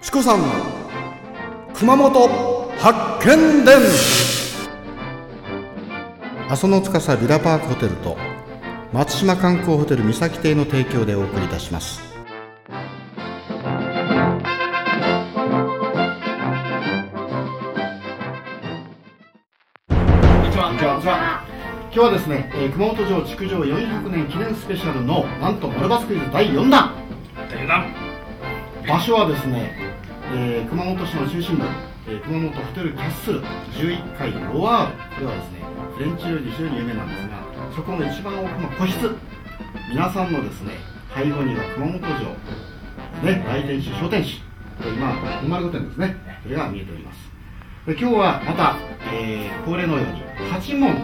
チコさんの熊本発見伝阿蘇の司ビラパークホテルと松島観光ホテル三崎邸の提供でお送りいたしますこんにちは。こんにちは今日はですね、えー熊本城築城400年記念スペシャルのなんと丸バスクイズ第4弾大弾。場所はですね、えー熊本市の中心部、えー熊本ホテルキャッスル11階ロワール。これはですねフレンチ料理で非常に有名なんですがそこの一番奥の個室。皆さんのですね背後には熊本城。ね来店主商店主これ今本丸御殿ですね。それが見えております。で今日はまた、えー恒例のように8問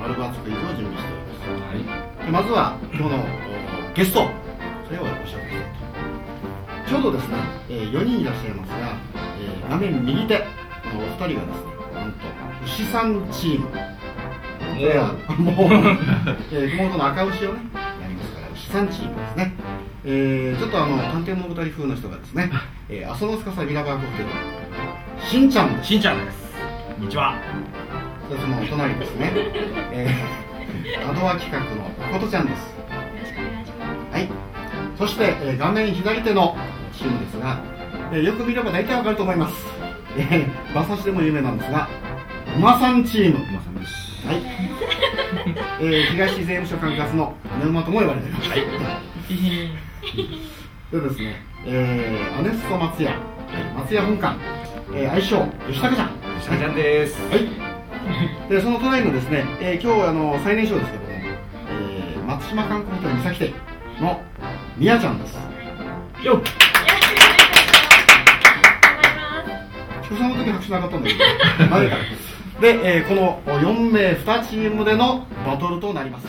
丸バツクイズを準備しております。はい。でまずは今日のおゲストそれをご紹介ちょうどですね、えー4人いらっしゃいますが、えー画面右手このお二人がですねなんと牛さんチーム。これはもう、えー熊本の赤牛をねやりますから牛さんチームですね。えーちょっとあの探偵物語風の人がですね、えー、阿蘇の司ビラバーコホテルしんちゃんしんちゃんです。こんにちは。そしてそのお隣ですね、えー、アドア企画の誠ちゃんです。はい、そして、えー画面左手のチームですが、えーよく見れば大体わかると思います、えー、馬刺しでも有名なんですが馬さんチーム。馬さんです。はい、えー東税務署管轄の金馬とも呼ばれています、はい、でですね、えーアネスト松屋。松屋本館、えー愛称吉武ちゃん。しんちゃんです。はい。で、その隣のですね、えー今日あの最年少ですけども、えー松島観光ホテル三崎店のみやちゃんです。よっ。初戦の時拍手なかったんだけど。で、えーこの4名2チームでのバトルとなります。